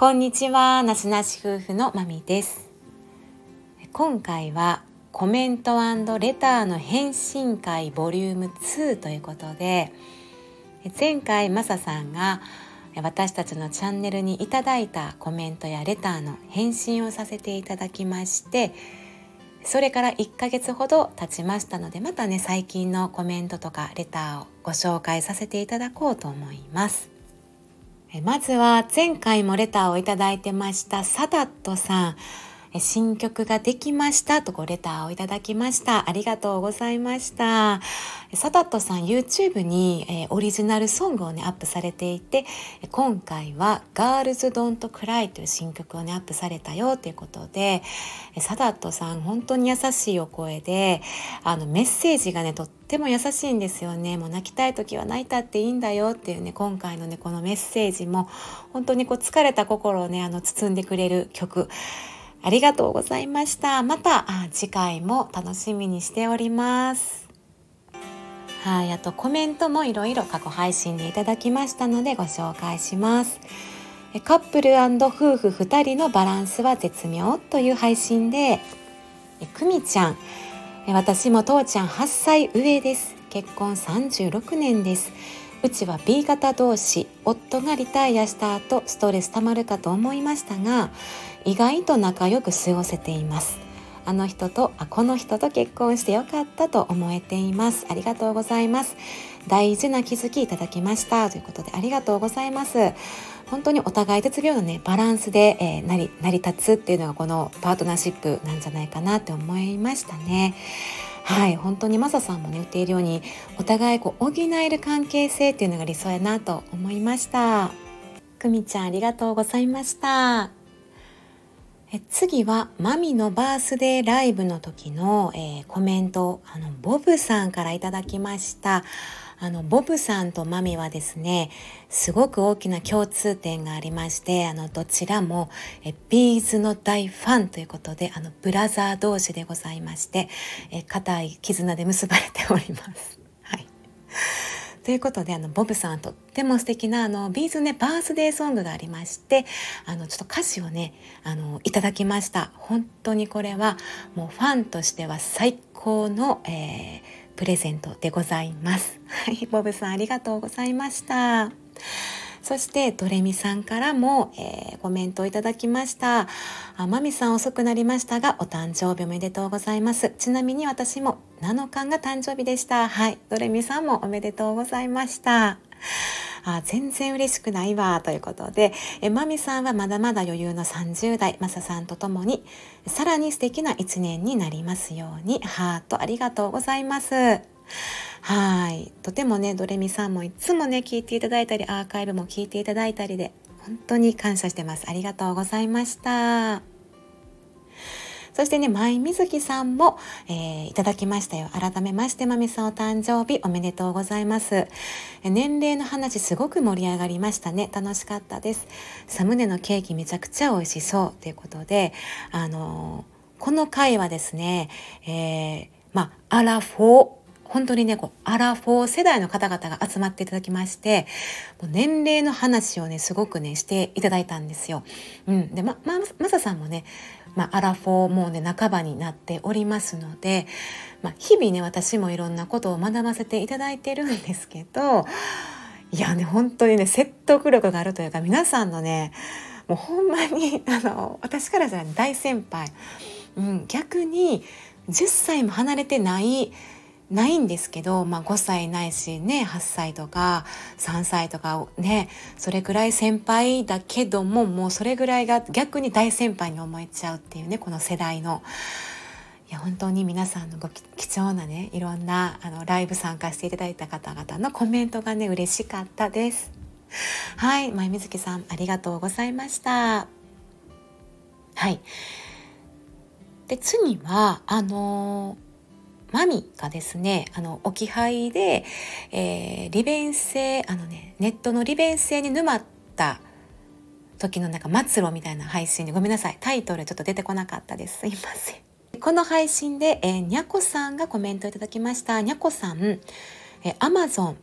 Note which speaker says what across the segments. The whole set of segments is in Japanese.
Speaker 1: こんにちは、なしなし夫婦のまみです。今回はコメントレターの返信会ボリューム2ということで前回マサさんが私たちのチャンネルにいただいたコメントやレターの返信をさせていただきましてそれから1ヶ月ほど経ちましたのでまたね最近のコメントとかレターをご紹介させていただこうと思います。まずは前回もレターをいただいてましたサダットさん。新曲ができましたとごレターをいただきました。ありがとうございました。サタットさん YouTube に、えー、オリジナルソングをねアップされていて今回は「Girls Don't Cry」という新曲をねアップされたよということでサタットさん本当に優しいお声であのメッセージがねとっても優しいんですよねもう泣きたい時は泣いたっていいんだよっていうね今回のねこのメッセージも本当にこう疲れた心をねあの包んでくれる曲ありがとうございました。また次回も楽しみにしております。はい、あとコメントもいろいろ過去配信でいただきましたのでご紹介します。カップル夫婦2人のバランスは絶妙という配信で、くみちゃん、私も父ちゃん8歳上です。結婚36年です。うちは B 型同士夫がリタイアした後ストレスたまるかと思いましたが意外と仲良く過ごせています。あの人とあこの人と結婚してよかったと思えています。ありがとうございます。大事な気づきいただきました。ということでありがとうございます。本当にお互い絶妙なねバランスで、えー、成り成り立つっていうのがこのパートナーシップなんじゃないかなって思いましたね。はい。本当にマサさんもね言っているようにお互いこう補える関係性っていうのが理想やなと思いました。くみちゃんありがとうございました。え次はマミのバースデーライブの時の、えー、コメントあのボブさんからいただきましたあのボブさんとマミはですねすごく大きな共通点がありましてあのどちらもえビーズの大ファンということであのブラザー同士でございましてえ固い絆で結ばれております。はいということであのボブさんとっても素敵なあのビーズねバースデーソングがありましてあのちょっと歌詞をねあのいただきました本当にこれはもうファンとしては最高の、えープレゼントでございます。はい、ボブさんありがとうございました。そしてドレミさんからも、えー、コメントをいただきましたあ。マミさん遅くなりましたがお誕生日おめでとうございます。ちなみに私も7日が誕生日でした。はい、ドレミさんもおめでとうございました。あ全然嬉しくないわということでえまみさんはまだまだ余裕の30代マサさんとともにさらに素敵な一年になりますようにハートありがとうございますはいとてもねドレミさんもいつもね聞いていただいたりアーカイブも聞いていただいたりで本当に感謝してますありがとうございましたそしてね、舞水木さんも、えー、いただきましたよ。改めまして、まみさんお誕生日おめでとうございます。年齢の話すごく盛り上がりましたね。楽しかったです。サムネのケーキめちゃくちゃ美味しそうということで、あのー、この回はですね、えー、まあ、アラフォー、本当にね、こう、アラフォー世代の方々が集まっていただきまして、もう年齢の話をね、すごくね、していただいたんですよ。うん。で、ま、ま、まささんもね、まあ、アラフォーもうね半ばになっておりますので、まあ、日々ね私もいろんなことを学ばせていただいてるんですけどいやね本当にね説得力があるというか皆さんのねもうほんまにあの私からじゃ大先輩、うん、逆に10歳も離れてないないんですけど、まあ、5歳ないしね8歳とか3歳とかねそれぐらい先輩だけどももうそれぐらいが逆に大先輩に思えちゃうっていうねこの世代の。いや本当に皆さんのご貴重なねいろんなあのライブ参加していただいた方々のコメントがね嬉しかったです。はい前水木さんありがとうございました。はいで次はあのーマミがですねあの置き配で、えー、利便性あのねネットの利便性に沼った時のなんか末路みたいな配信でごめんなさいタイトルちょっと出てこなかったです。すいません。この配信で、えー、にゃこさんがコメントいただきました。にゃこさん、えー、Amazon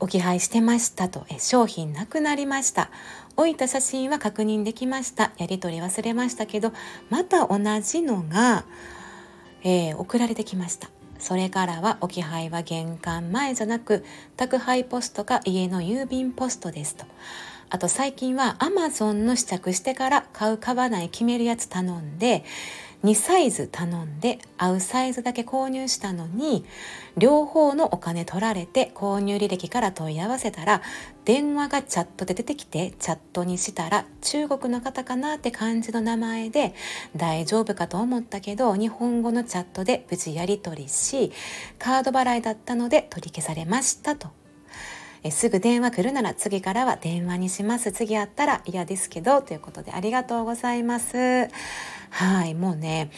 Speaker 1: 置き配してましたと商品なくなりました。置いた写真は確認できました。やり取り忘れましたけどまた同じのが、えー、送られてきました。それからは置き配は玄関前じゃなく宅配ポストか家の郵便ポストですと。あと最近はアマゾンの試着してから買う買わない決めるやつ頼んで2サイズ頼んで合うサイズだけ購入したのに両方のお金取られて購入履歴から問い合わせたら電話がチャットで出てきてチャットにしたら中国の方かなって感じの名前で大丈夫かと思ったけど日本語のチャットで無事やり取りしカード払いだったので取り消されましたと。えすぐ電話来るなら次からは電話にします。次あったら嫌ですけどということでありがとうございます。はいもうね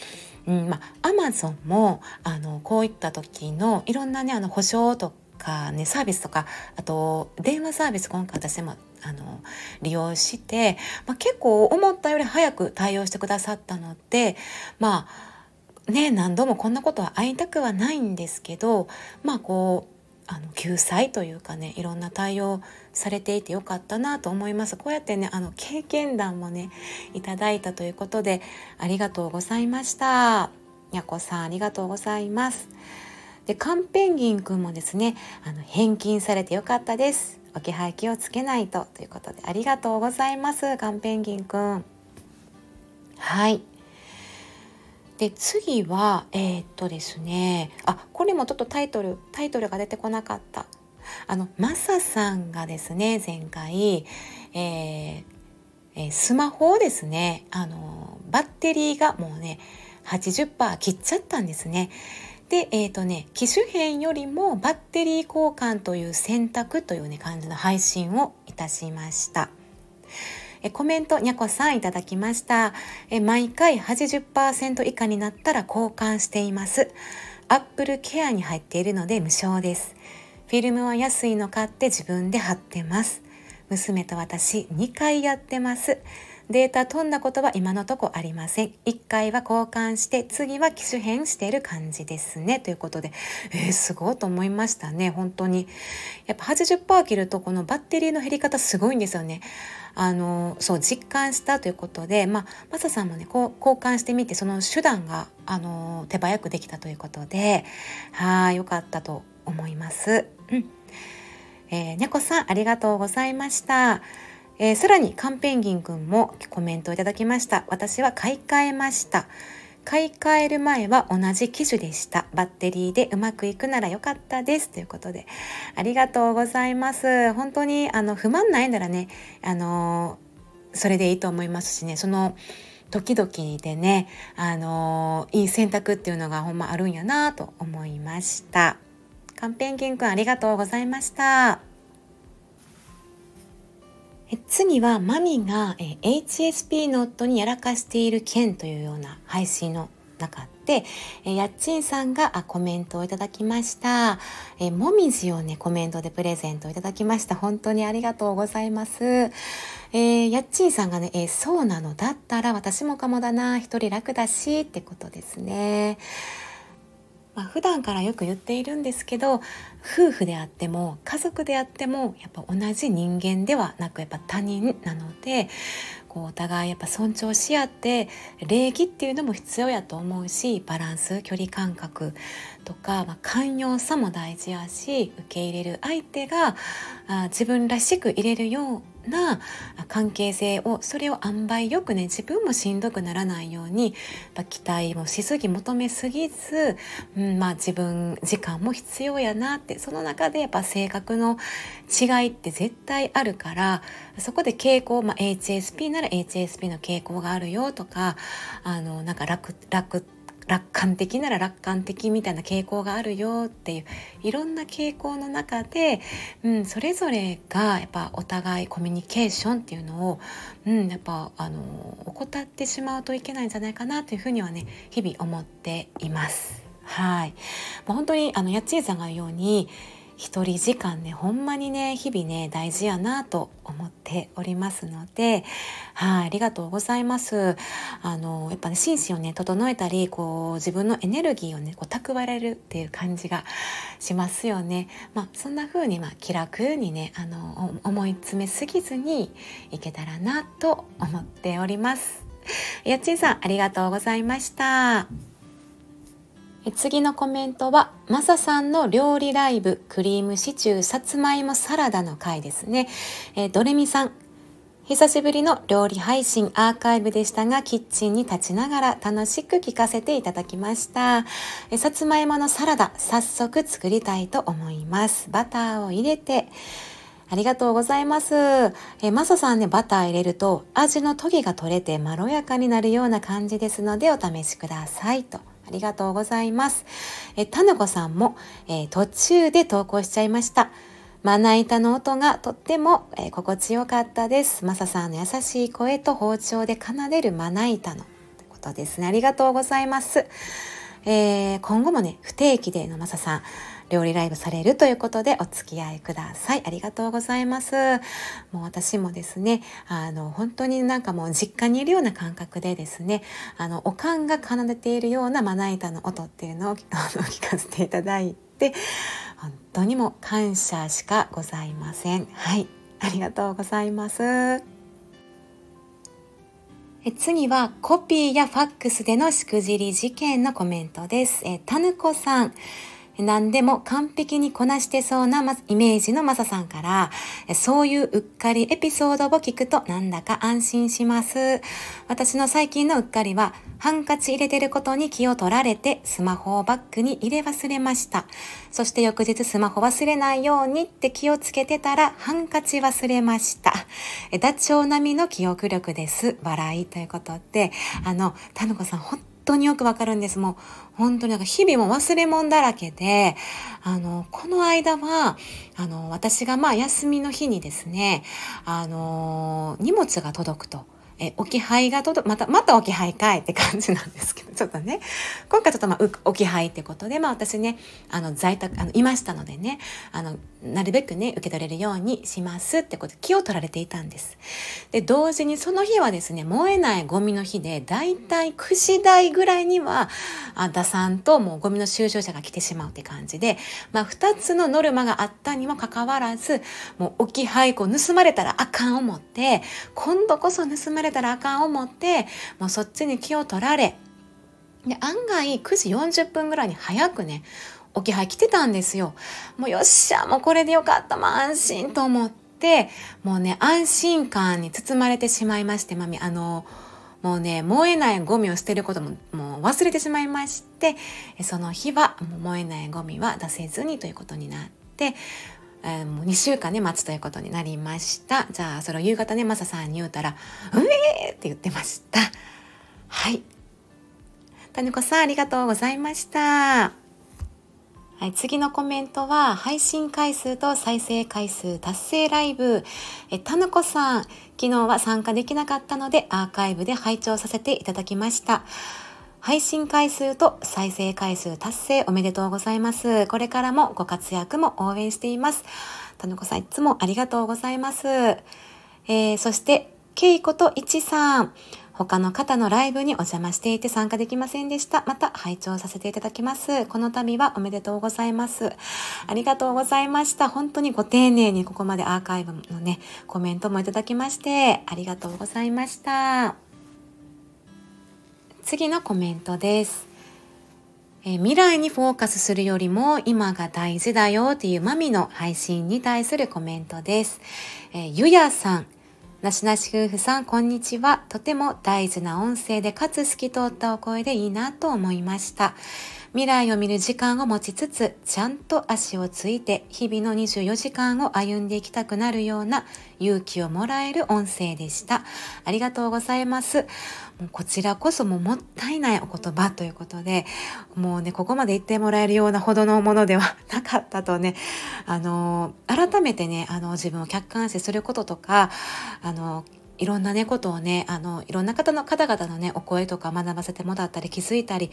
Speaker 1: うんまあ、アマゾンもあのこういった時のいろんなねあの保証とかねサービスとかあと電話サービス今回私もあの利用して、まあ、結構思ったより早く対応してくださったのでまあね何度もこんなことは会いたくはないんですけどまあこうあの救済というかねいろんな対応されていてよかったなと思います。こうやってねあの経験談もねいただいたということでありがとうございました。やこさんありがとうございます。でカンペンギンくんもですねあの返金されてよかったです。置き配気をつけないとということでありがとうございますカンペンギンくん。はい。で次はえー、っとですねあこれもちょっとタイトルタイトルが出てこなかったあのマサさんがですね前回、えー、スマホをですねあのバッテリーがもうね80%切っちゃったんですね。で、え、ー、とね、機種変よりもバッテリー交換という選択というね、感じの配信をいたしました。えコメントにゃこさんいただきました。え毎回80%以下になったら交換しています。アップルケアに入っているので無償です。フィルムは安いの買って自分で貼ってます。娘と私2回やってます。データ飛んだことは今のとこありません。1回は交換して、次は機種変している感じですね。ということで、えー、すごいと思いましたね。本当に。やっぱ80%切ると、このバッテリーの減り方すごいんですよね。あの、そう、実感したということで、まあ、マサさんもね、こう、交換してみて、その手段が、あの、手早くできたということで、はい、よかったと思います。うん。えー、猫さん、ありがとうございました。えー、さらにカンペンギンくんもコメントをいただきました。私は買い替えました。買い替える前は同じ機種でした。バッテリーでうまくいくならよかったです。ということでありがとうございます。本当にあの不満ないならねあのそれでいいと思いますしね。その時々でねあのいい選択っていうのがほんまあるんやなと思いました。カンペンギンくんありがとうございました。次はマミが、HSP ノットにやらかしている件というような配信の中で、えやっちんさんがコメントをいただきました。えもみじをね、コメントでプレゼントいただきました。本当にありがとうございます。えー、やっちんさんがね、えー、そうなのだったら私もかもだな、一人楽だしってことですね。まあ、普段からよく言っているんですけど夫婦であっても家族であってもやっぱ同じ人間ではなくやっぱ他人なのでこうお互いやっぱ尊重し合って礼儀っていうのも必要やと思うしバランス距離感覚とか、まあ、寛容さも大事やし受け入れる相手があ自分らしく入れるような関係性をそれを塩梅よくね自分もしんどくならないように期待もしすぎ求めすぎず、うんまあ、自分時間も必要やなってその中でやっぱ性格の違いって絶対あるからそこで傾向、まあ、HSP なら HSP の傾向があるよとかあのなんか楽楽って楽観的なら楽観的みたいな傾向があるよっていういろんな傾向の中で、うん、それぞれがやっぱお互いコミュニケーションっていうのを、うん、やっぱあの怠ってしまうといけないんじゃないかなというふうにはね日々思っています。はい、もう本当にあのやっちーさんが言うように一人時間ねほんまにね日々ね大事やなと思っておりますのではいありがとうございます。あのやっぱね心身をね整えたりこう自分のエネルギーをねこう蓄えれるっていう感じがしますよね。まあそんな風にまあ気楽にねあの思い詰めすぎずにいけたらなと思っております。やっちんさんありがとうございました。次のコメントは、マサさんの料理ライブ、クリームシチュー、さつまいもサラダの回ですね。えー、ドレミさん、久しぶりの料理配信アーカイブでしたが、キッチンに立ちながら楽しく聞かせていただきました。えさつまいものサラダ、早速作りたいと思います。バターを入れて、ありがとうございます。えマサさんね、バター入れると味のトゲが取れてまろやかになるような感じですのでお試しくださいと。ありがとうございます。えたぬこさんも、えー、途中で投稿しちゃいました。まな板の音がとっても、えー、心地よかったです。まささんの優しい声と包丁で奏でるまな板のことですね。ありがとうございます。えー、今後もね、不定期でのまささん、料理ライブされるということでお付き合いください。ありがとうございます。もう私もですね、あの、本当になんかもう実家にいるような感覚でですね、あの、おかんが奏でているようなまな板の音っていうのを聞かせていただいて、本当にも感謝しかございません。はい。ありがとうございます。え次はコピーやファックスでのしくじり事件のコメントです。えたぬこさん。何でも完璧にこなしてそうなイメージのマサさんから、そういううっかりエピソードを聞くとなんだか安心します。私の最近のうっかりは、ハンカチ入れてることに気を取られて、スマホをバッグに入れ忘れました。そして翌日スマホ忘れないようにって気をつけてたら、ハンカチ忘れました。ダチョウ並みの記憶力です。笑いということで、あの、タヌコさん、本当によくわかるんです。もう本当になんか日々も忘れ物だらけで、あの、この間は、あの、私がまあ休みの日にですね、あの、荷物が届くと。え置き配が届くまた、また置き配かいって感じなんですけど、ちょっとね、今回ちょっとまあ、置き配ってことで、まあ私ね、あの、在宅、あの、いましたのでね、あの、なるべくね、受け取れるようにしますってこと気を取られていたんです。で、同時にその日はですね、燃えないゴミの日で、だいたい9時台ぐらいには、あ打算ともうゴミの収集車が来てしまうって感じで、まあ2つのノルマがあったにもかかわらず、もう置き配こう盗まれたらあかん思って、今度こそ盗まれたらあかん思ってもうそっちに気を取られで案外9時40分ぐらいに早くね置き配来てたんですよ。もうよっしゃもうこれでよかったもう安心と思ってもうね安心感に包まれてしまいましてまみあのもうね燃えないゴミを捨てることももう忘れてしまいましてその日は燃えないゴミは出せずにということになってえー、もう2週間ね、待つということになりました。じゃあ、それを夕方ね、マサさんに言うたら、うえーって言ってました。はい。タヌコさん、ありがとうございました。はい、次のコメントは、配信回数と再生回数達成ライブ。え、タヌコさん、昨日は参加できなかったので、アーカイブで拝聴させていただきました。配信回数と再生回数達成おめでとうございます。これからもご活躍も応援しています。たぬこさんいつもありがとうございます。えー、そして、けいこといちさん。他の方のライブにお邪魔していて参加できませんでした。また拝聴させていただきます。この度はおめでとうございます。ありがとうございました。本当にご丁寧にここまでアーカイブのね、コメントもいただきまして、ありがとうございました。次のコメントです。え、未来にフォーカスするよりも今が大事だよっていうマミの配信に対するコメントです。え、ゆやさん、なしなし夫婦さん、こんにちは。とても大事な音声でかつ透き通ったお声でいいなと思いました。未来を見る時間を持ちつつ、ちゃんと足をついて、日々の24時間を歩んでいきたくなるような勇気をもらえる音声でした。ありがとうございます。もうこちらこそももったいないお言葉ということで、もうね、ここまで言ってもらえるようなほどのものではなかったとね、あの、改めてね、あの、自分を客観視することとか、あの、いろんなね、ことをね、あの、いろんな方の方々のね、お声とか学ばせてもらったり気づいたり、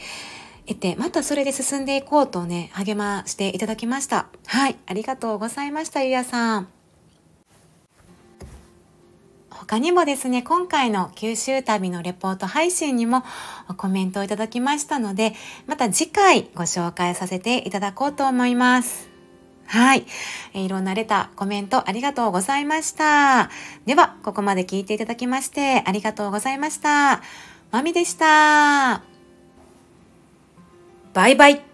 Speaker 1: 得て、またそれで進んでいこうとね、励ましていただきました。はい、ありがとうございました、ゆうやさん。他にもですね、今回の九州旅のレポート配信にもコメントをいただきましたので、また次回ご紹介させていただこうと思います。はい。いろんなレター、コメントありがとうございました。では、ここまで聞いていただきましてありがとうございました。まみでした。バイバイ。